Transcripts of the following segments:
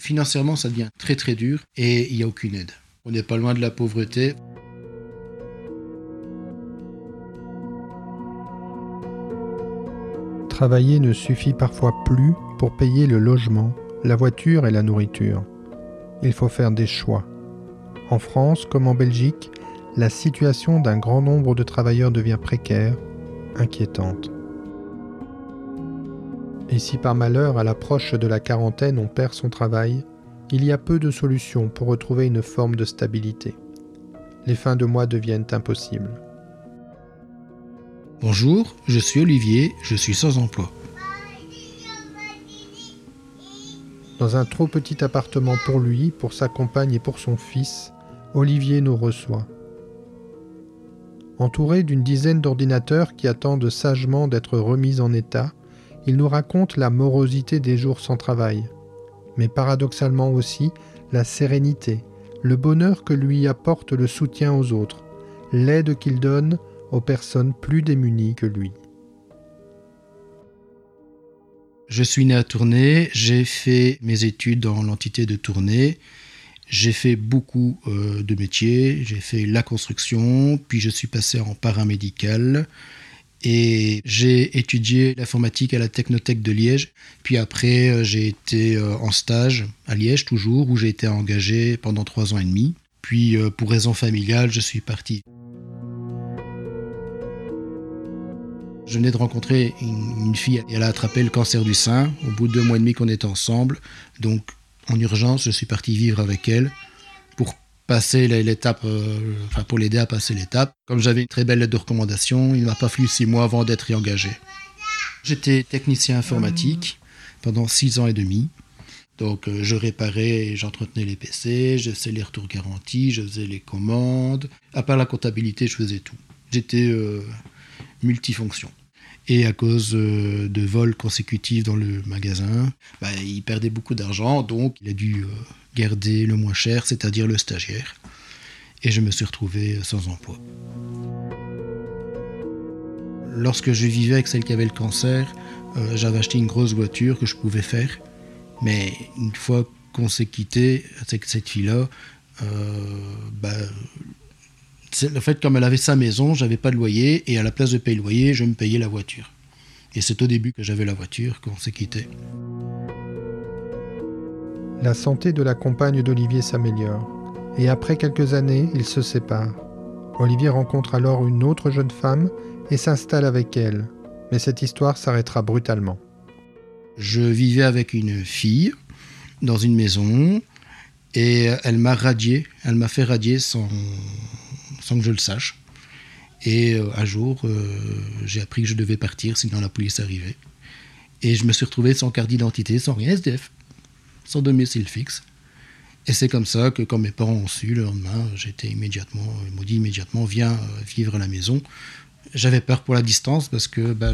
financièrement, ça devient très très dur et il n'y a aucune aide. On n'est pas loin de la pauvreté. Travailler ne suffit parfois plus pour payer le logement, la voiture et la nourriture. Il faut faire des choix. En France comme en Belgique, la situation d'un grand nombre de travailleurs devient précaire, inquiétante. Et si par malheur, à l'approche de la quarantaine, on perd son travail, il y a peu de solutions pour retrouver une forme de stabilité. Les fins de mois deviennent impossibles. Bonjour, je suis Olivier, je suis sans emploi. Dans un trop petit appartement pour lui, pour sa compagne et pour son fils, Olivier nous reçoit. Entouré d'une dizaine d'ordinateurs qui attendent sagement d'être remis en état, il nous raconte la morosité des jours sans travail, mais paradoxalement aussi la sérénité, le bonheur que lui apporte le soutien aux autres, l'aide qu'il donne aux personnes plus démunies que lui. Je suis né à Tournai, j'ai fait mes études dans l'entité de Tournai, j'ai fait beaucoup euh, de métiers, j'ai fait la construction, puis je suis passé en paramédical et j'ai étudié l'informatique à la Technothèque de Liège. Puis après, euh, j'ai été euh, en stage à Liège toujours, où j'ai été engagé pendant trois ans et demi. Puis pour raison familiale, je suis parti. Je venais de rencontrer une, fille, elle a attrapé le cancer du sein au bout de deux mois et demi qu'on était ensemble. Donc en urgence, je suis parti vivre avec elle passer l'étape, euh, enfin pour l'aider à passer l'étape. Comme j'avais une très belle lettre de recommandation, il ne m'a pas fallu six mois avant d'être réengagé. J'étais technicien informatique pendant six ans et demi. Donc euh, je réparais et j'entretenais les PC, je faisais les retours garantis, je faisais les commandes. À part la comptabilité, je faisais tout. J'étais euh, multifonction. Et à cause de vols consécutifs dans le magasin, bah, il perdait beaucoup d'argent, donc il a dû garder le moins cher, c'est-à-dire le stagiaire. Et je me suis retrouvé sans emploi. Lorsque je vivais avec celle qui avait le cancer, euh, j'avais acheté une grosse voiture que je pouvais faire. Mais une fois qu'on s'est quitté avec cette fille-là, bah, le fait comme elle avait sa maison, j'avais pas de loyer et à la place de payer le loyer, je me payais la voiture. Et c'est au début que j'avais la voiture qu'on s'est quitté. La santé de la compagne d'Olivier s'améliore et après quelques années, ils se séparent. Olivier rencontre alors une autre jeune femme et s'installe avec elle. Mais cette histoire s'arrêtera brutalement. Je vivais avec une fille dans une maison et elle m'a radié, elle m'a fait radier sans, que je le sache. Et euh, un jour, euh, j'ai appris que je devais partir, sinon la police arrivait. Et je me suis retrouvé sans carte d'identité, sans rien, SDF, sans domicile fixe. Et c'est comme ça que quand mes parents ont su, le lendemain, j'étais immédiatement, ils m'ont dit immédiatement, viens euh, vivre à la maison. J'avais peur pour la distance parce que bah,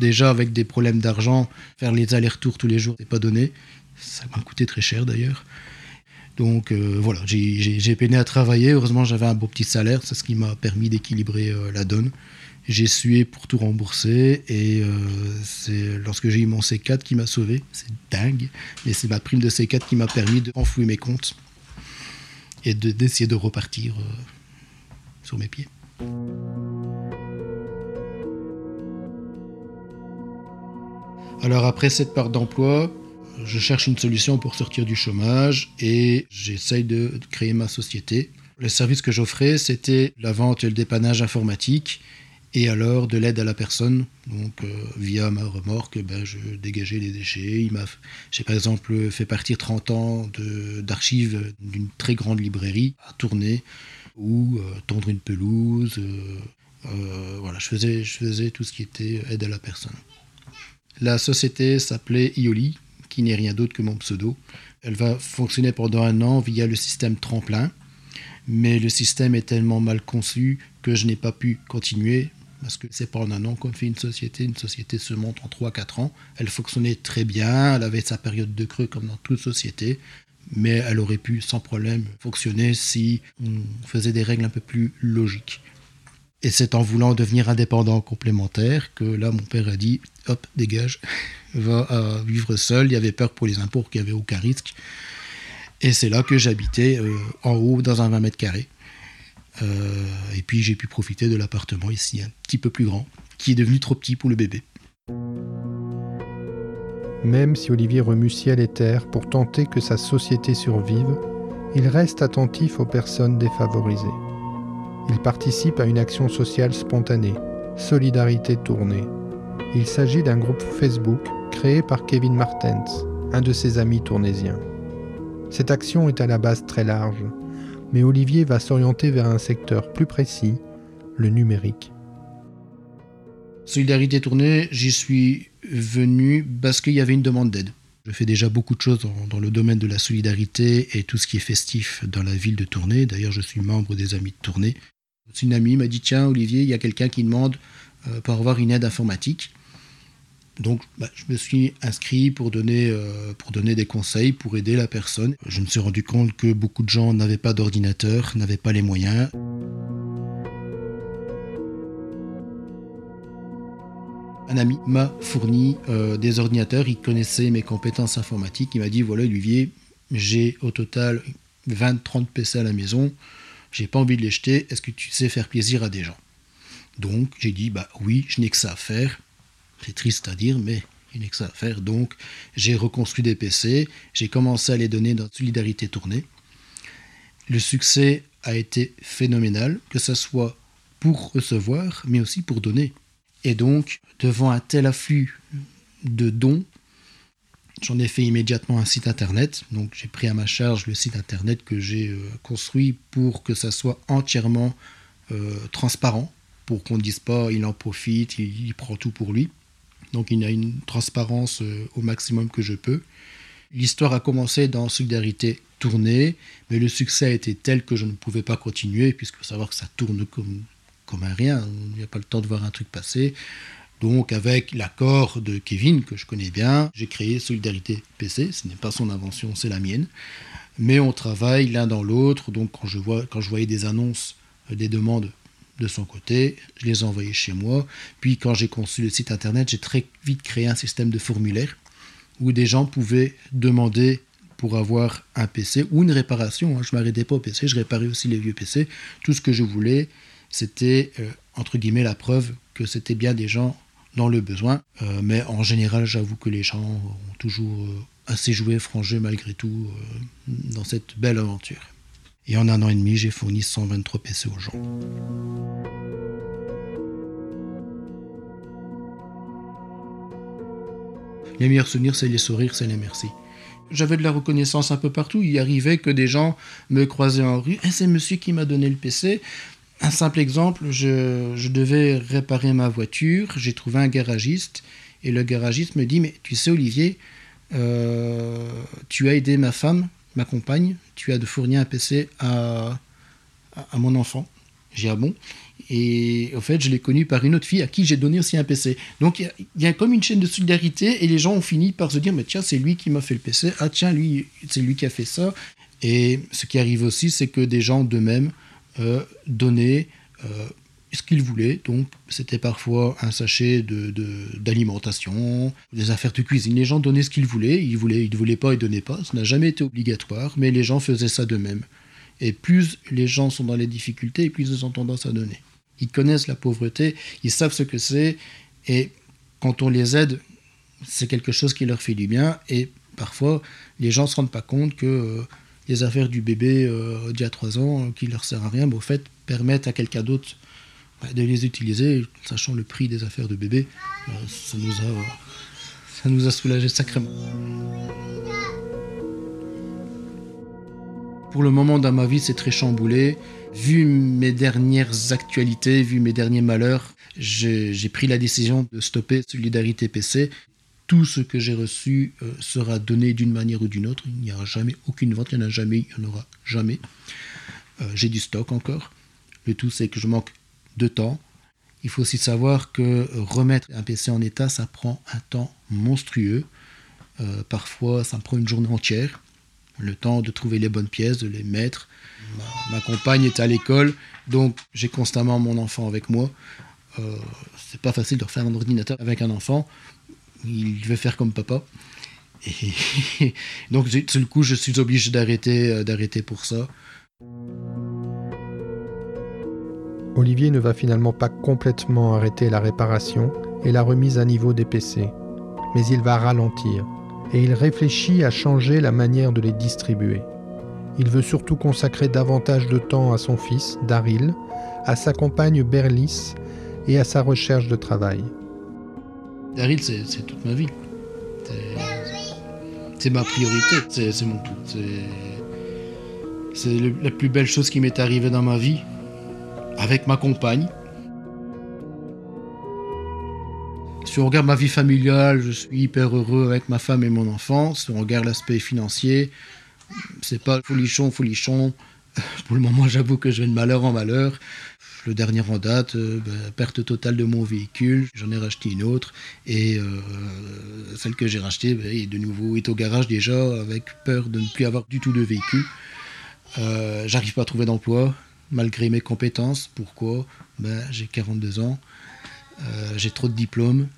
déjà avec des problèmes d'argent, faire les allers-retours tous les jours, c'est pas donné. Ça m'a coûté très cher d'ailleurs. Donc euh, voilà, j'ai peiné à travailler. Heureusement, j'avais un beau petit salaire. C'est ce qui m'a permis d'équilibrer euh, la donne. J'ai sué pour tout rembourser et euh, c'est lorsque j'ai eu mon C4 qui m'a sauvé. C'est dingue, mais c'est ma prime de C4 qui m'a permis de mes comptes et d'essayer de, repartir sur mes pieds. Alors après cette part d'emploi, je cherche une solution pour sortir du chômage et j'essaye de créer ma société. Le service que j'offrais, c'était la vente et le dépannage informatique et alors de l'aide à la personne. Donc euh, via ma remorque, ben, je dégageais les déchets. J'ai par exemple fait partir 30 ans d'archives d'une très grande librairie à tourner ou euh, tondre une pelouse. Euh, voilà, je faisais, je faisais tout ce qui était aide à la personne. La société s'appelait Ioli, qui n'est rien d'autre que mon pseudo. Elle va fonctionner pendant un an via le système tremplin, mais le système est tellement mal conçu que je n'ai pas pu continuer parce que c'est pas en un an qu'on fait une société. Une société se monte en 3-4 ans. Elle fonctionnait très bien, elle avait sa période de creux comme dans toute société, mais elle aurait pu sans problème fonctionner si on faisait des règles un peu plus logiques. Et c'est en voulant devenir indépendant complémentaire que là, mon père a dit hop, dégage, va vivre seul. Il y avait peur pour les impôts, qu'il n'y avait aucun risque. Et c'est là que j'habitais euh, en haut dans un 20 mètres carrés. Euh, et puis j'ai pu profiter de l'appartement ici, un petit peu plus grand, qui est devenu trop petit pour le bébé. Même si Olivier remue ciel et terre pour tenter que sa société survive, il reste attentif aux personnes défavorisées. Il participe à une action sociale spontanée, Solidarité Tournée. Il s'agit d'un groupe Facebook créé par Kevin Martens, un de ses amis tournésiens. Cette action est à la base très large, mais Olivier va s'orienter vers un secteur plus précis, le numérique. Solidarité Tournée, j'y suis venu parce qu'il y avait une demande d'aide. Je fais déjà beaucoup de choses dans, le domaine de la solidarité et tout ce qui est festif dans la ville de Tournai. D'ailleurs, je suis membre des Amis de Tournai. Une amie m'a dit Tiens, Olivier, il y a quelqu'un qui demande euh, pour avoir une aide informatique. Donc, bah, je me suis inscrit pour donner, euh, pour donner des conseils, pour aider la personne. Je me suis rendu compte que beaucoup de gens n'avaient pas d'ordinateur, n'avaient pas les moyens. Un ami m'a fourni euh, des ordinateurs, il connaissait mes compétences informatiques, il m'a dit voilà Olivier, j'ai au total 20-30 PC à la maison, j'ai pas envie de les jeter, est-ce que tu sais faire plaisir à des gens? Donc j'ai dit bah oui, je n'ai que ça à faire. C'est triste à dire, mais il ça à faire. Donc j'ai reconstruit des PC, j'ai commencé à les donner dans Solidarité Tournée. Le succès a été phénoménal, que ce soit pour recevoir, mais aussi pour donner. Et donc, devant un tel afflux de dons, J'en ai fait immédiatement un site internet. Donc j'ai pris à ma charge le site internet que j'ai euh, construit pour que ça soit entièrement euh, transparent, pour qu'on ne dise pas il en profite, il, prend tout pour lui. Donc il y a une transparence euh, au maximum que je peux. L'histoire a commencé dans Solidarité tournée, mais le succès a été tel que je ne pouvais pas continuer, puisque savoir que ça tourne comme, comme un rien. Il n'y a pas le temps de voir un truc passer. Donc avec l'accord de Kevin, que je connais bien, j'ai créé Solidarité PC. Ce n'est pas son invention, c'est la mienne. Mais on travaille l'un dans l'autre. Donc quand je, vois, quand je voyais des annonces, euh, des demandes de son côté, je les ai envoyées chez moi. Puis quand j'ai conçu le site internet, j'ai très vite créé un système de formulaire où des gens pouvaient demander pour avoir un PC ou une réparation. Hein. Je ne m'arrêtais pas au PC, je réparais aussi les vieux PC. Tout ce que je voulais, c'était, euh, entre guillemets, la preuve que c'était bien des gens dans le besoin. Euh, mais en général, j'avoue que les gens ont toujours euh, assez joué franc jeu malgré tout dans cette belle aventure. Et en un an et demi, j'ai fourni 123 PC aux gens. Les meilleurs souvenirs, c'est les sourires, c'est les merci. J'avais de la reconnaissance un peu partout. Il arrivait que des gens me croisaient en rue. Eh, c'est monsieur qui m'a donné le PC. Un simple exemple, je, devais réparer ma voiture, j'ai trouvé un garagiste, et le garagiste me dit, mais tu sais Olivier, euh, tu as aidé ma femme, ma compagne, tu as de fournir un PC à, mon enfant. J'ai ah bon? Et en fait, je l'ai connu par une autre fille à qui j'ai donné aussi un PC. Donc il y, a comme une chaîne de solidarité et les gens ont fini par se dire mais tiens, c'est lui qui m'a fait le PC. Ah tiens, lui, c'est lui qui a fait ça. Et ce qui arrive aussi, c'est que des gens d'eux-mêmes euh, donner euh, ce qu'ils voulaient. Donc, c'était parfois un sachet d'alimentation, de, des affaires de cuisine. Les gens donnaient ce qu'ils voulaient. Ils voulaient, ils ne voulaient pas, ils ne donnaient pas. Ça n'a jamais été obligatoire, mais les gens faisaient ça d'eux-mêmes. Et plus les gens sont dans les difficultés, plus ils ont tendance à donner. Ils connaissent la pauvreté, ils savent ce que c'est, et quand on les aide, c'est quelque chose qui leur fait du bien. Et parfois, les gens ne se rendent pas compte que euh, les affaires du bébé euh, d'il y a trois ans euh, qui leur sert à rien, mais au fait, permettent à quelqu'un d'autre de les utiliser, sachant le prix des affaires de bébé, euh, ça, nous a, ça nous a soulagé sacrément. Pour le moment dans ma vie, c'est très chamboulé. Vu mes dernières actualités, vu mes derniers malheurs, j'ai pris la décision de stopper Solidarité PC tout ce que j'ai reçu euh, sera donné d'une manière ou d'une autre. Il n'y aura jamais aucune vente, il n'y en a jamais, il n'y en aura jamais. Euh, j'ai du stock encore. Le tout, c'est que je manque de temps. Il faut aussi savoir que remettre un PC en état, ça prend un temps monstrueux. Euh, parfois, ça me prend une journée entière. Le temps de trouver les bonnes pièces, de les mettre. Ma, compagne est à l'école, donc j'ai constamment mon enfant avec moi. Euh, c'est pas facile de refaire un ordinateur avec un enfant. Il veut faire comme papa. Et donc, le coup, je suis obligé d'arrêter, euh, d'arrêter pour ça. Olivier ne va finalement pas complètement arrêter la réparation et la remise à niveau des PC, mais il va ralentir et il réfléchit à changer la manière de les distribuer. Il veut surtout consacrer davantage de temps à son fils, Daryl, à sa compagne Berlis et à sa recherche de travail. Daryl, c'est toute ma vie. C'est ma priorité, c'est mon tout. C'est la plus belle chose qui m'est arrivée dans ma vie, avec ma compagne. Si on regarde ma vie familiale, je suis hyper heureux avec ma femme et mon enfant. Si on regarde l'aspect financier, c'est pas folichon, folichon. Pour le moment, j'avoue que je vais de malheur en malheur. Le dernier en date, euh, ben, perte totale de mon véhicule. J'en ai racheté une autre. Et euh, celle que j'ai rachetée, ben, est de nouveau est au garage déjà, avec peur de ne plus avoir du tout de véhicule. Euh, J'arrive pas à trouver d'emploi, malgré mes compétences. Pourquoi? Ben, J'ai 42 ans. Euh, j'ai trop de diplômes.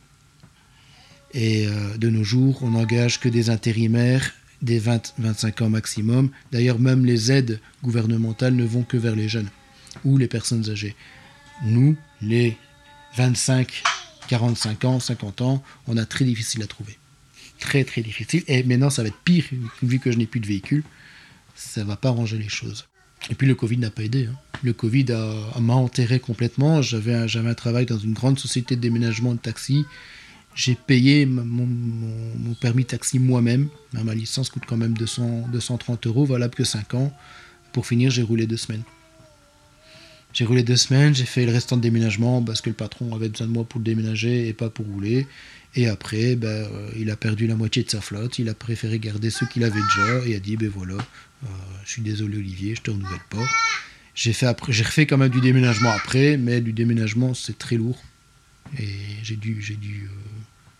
Et de nos jours, on n'engage que des intérimaires des 20-25 ans maximum. D'ailleurs, même les aides gouvernementales ne vont que vers les jeunes ou les personnes âgées. Nous, les 25, 45 ans, 50 ans, on a très difficile à trouver. Très très difficile. Et maintenant, ça va être pire, vu que je n'ai plus de véhicule. Ça va pas arranger les choses. Et puis le Covid n'a pas aidé. Hein. Le Covid m'a enterré complètement. J'avais un, un travail dans une grande société de déménagement de taxi. J'ai payé mon, mon, permis taxi moi-même. Ma licence coûte quand même 200, 230 euros, valable que 5 ans. Pour finir, j'ai roulé deux semaines. J'ai roulé deux semaines, j'ai fait le restant de déménagement parce que le patron avait besoin de moi pour le déménager et pas pour rouler. Et après, ben, euh, il a perdu la moitié de sa flotte. Il a préféré garder ceux qu'il avait déjà et a dit ben voilà, euh, je suis désolé Olivier, je te renouvelle pas. J'ai fait après, j'ai refait quand même du déménagement après, mais du déménagement c'est très lourd et j'ai dû, j'ai dû, euh,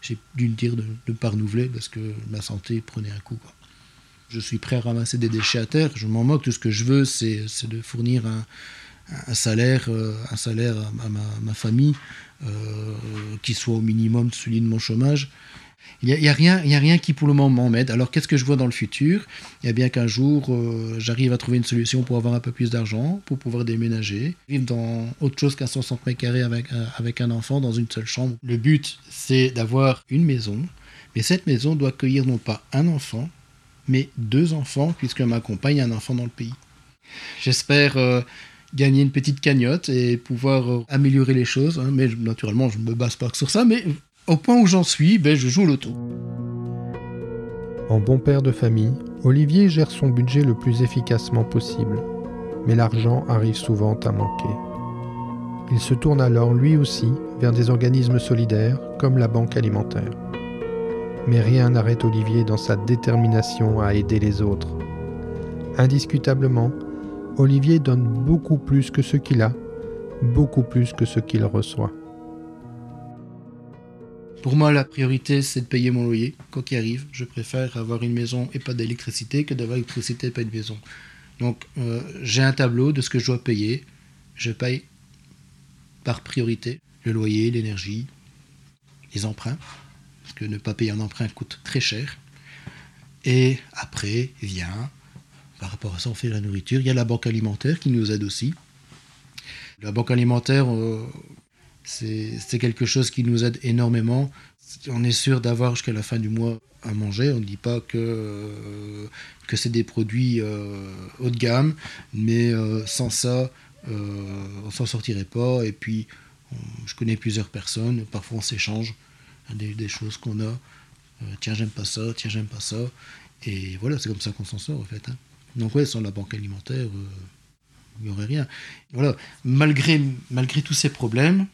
j'ai dû me dire de ne pas renouveler parce que ma santé prenait un coup. Je suis prêt à ramasser des déchets à terre. Je m'en moque. Tout ce que je veux, c'est de fournir un, un salaire, euh, un salaire à, ma, famille euh, qui soit au minimum celui de mon chômage. Il n'y a, rien, y a rien qui pour le moment m'aide. Alors qu'est-ce que je vois dans le futur? A bien qu'un jour, euh, j'arrive à trouver une solution pour avoir un peu plus d'argent, pour pouvoir déménager, vivre dans autre chose qu'un 60 mètres carrés avec, avec un enfant dans une seule chambre. Le but, c'est d'avoir une maison, mais cette maison doit accueillir non pas un enfant, mais deux enfants, puisque ma compagne a un enfant dans le pays. J'espère gagner une petite cagnotte et pouvoir euh, améliorer les choses, hein, mais naturellement, je ne me base pas que sur ça, mais au point où j'en suis, ben, je joue au loto. En bon père de famille, Olivier gère son budget le plus efficacement possible, mais l'argent arrive souvent à manquer. Il se tourne alors lui aussi vers des organismes solidaires comme la Banque alimentaire. Mais rien n'arrête Olivier dans sa détermination à aider les autres. Indiscutablement, Olivier donne beaucoup plus que ce qu'il a, beaucoup plus que ce qu'il reçoit. Pour moi, la priorité, c'est de payer mon loyer. Quoi qu'il arrive, je préfère avoir une maison et pas d'électricité que d'avoir l'électricité et pas une maison. Donc, euh, j'ai un tableau de ce que je dois payer. Je paye par priorité le loyer, l'énergie, les emprunts. Parce que ne pas payer un emprunt coûte très cher. Et après vient, par rapport à ça, on fait la nourriture. Il y a la banque alimentaire qui nous aide aussi. La banque alimentaire, euh, c'est quelque chose qui nous aide énormément. On est sûr d'avoir jusqu'à la fin du mois à manger. On ne dit pas que, euh, que c'est des produits euh, haut de gamme, mais sans ça, on s'en sortirait pas. Et puis, je connais plusieurs personnes, parfois on s'échange des, choses qu'on a. Tiens, j'aime pas ça, tiens, j'aime pas ça. Et voilà, c'est comme ça qu'on s'en sort en fait. hein. Donc, ouais, sans la banque alimentaire, euh, il n'y aurait rien. Voilà, malgré, tous ces problèmes,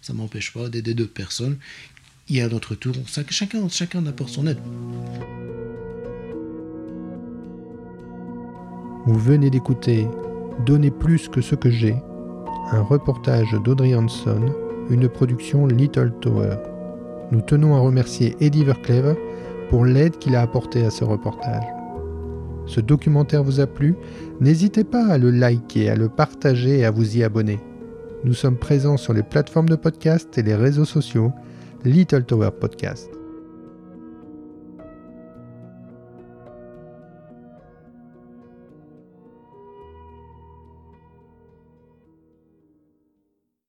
ça ne m'empêche pas d'aider d'autres personnes. Et à notre tour, chacun, chacun apporte son aide. Vous venez d'écouter Donner plus que ce que j'ai, un reportage d'Audrey Hanson, une production Little Tower. Nous tenons à remercier Eddie Vercleve pour l'aide qu'il a apportée à ce reportage. Ce documentaire vous a plu N'hésitez pas à le liker, à le partager et à vous y abonner. Nous sommes présents sur les plateformes de podcast et les réseaux sociaux Little Tower Podcast.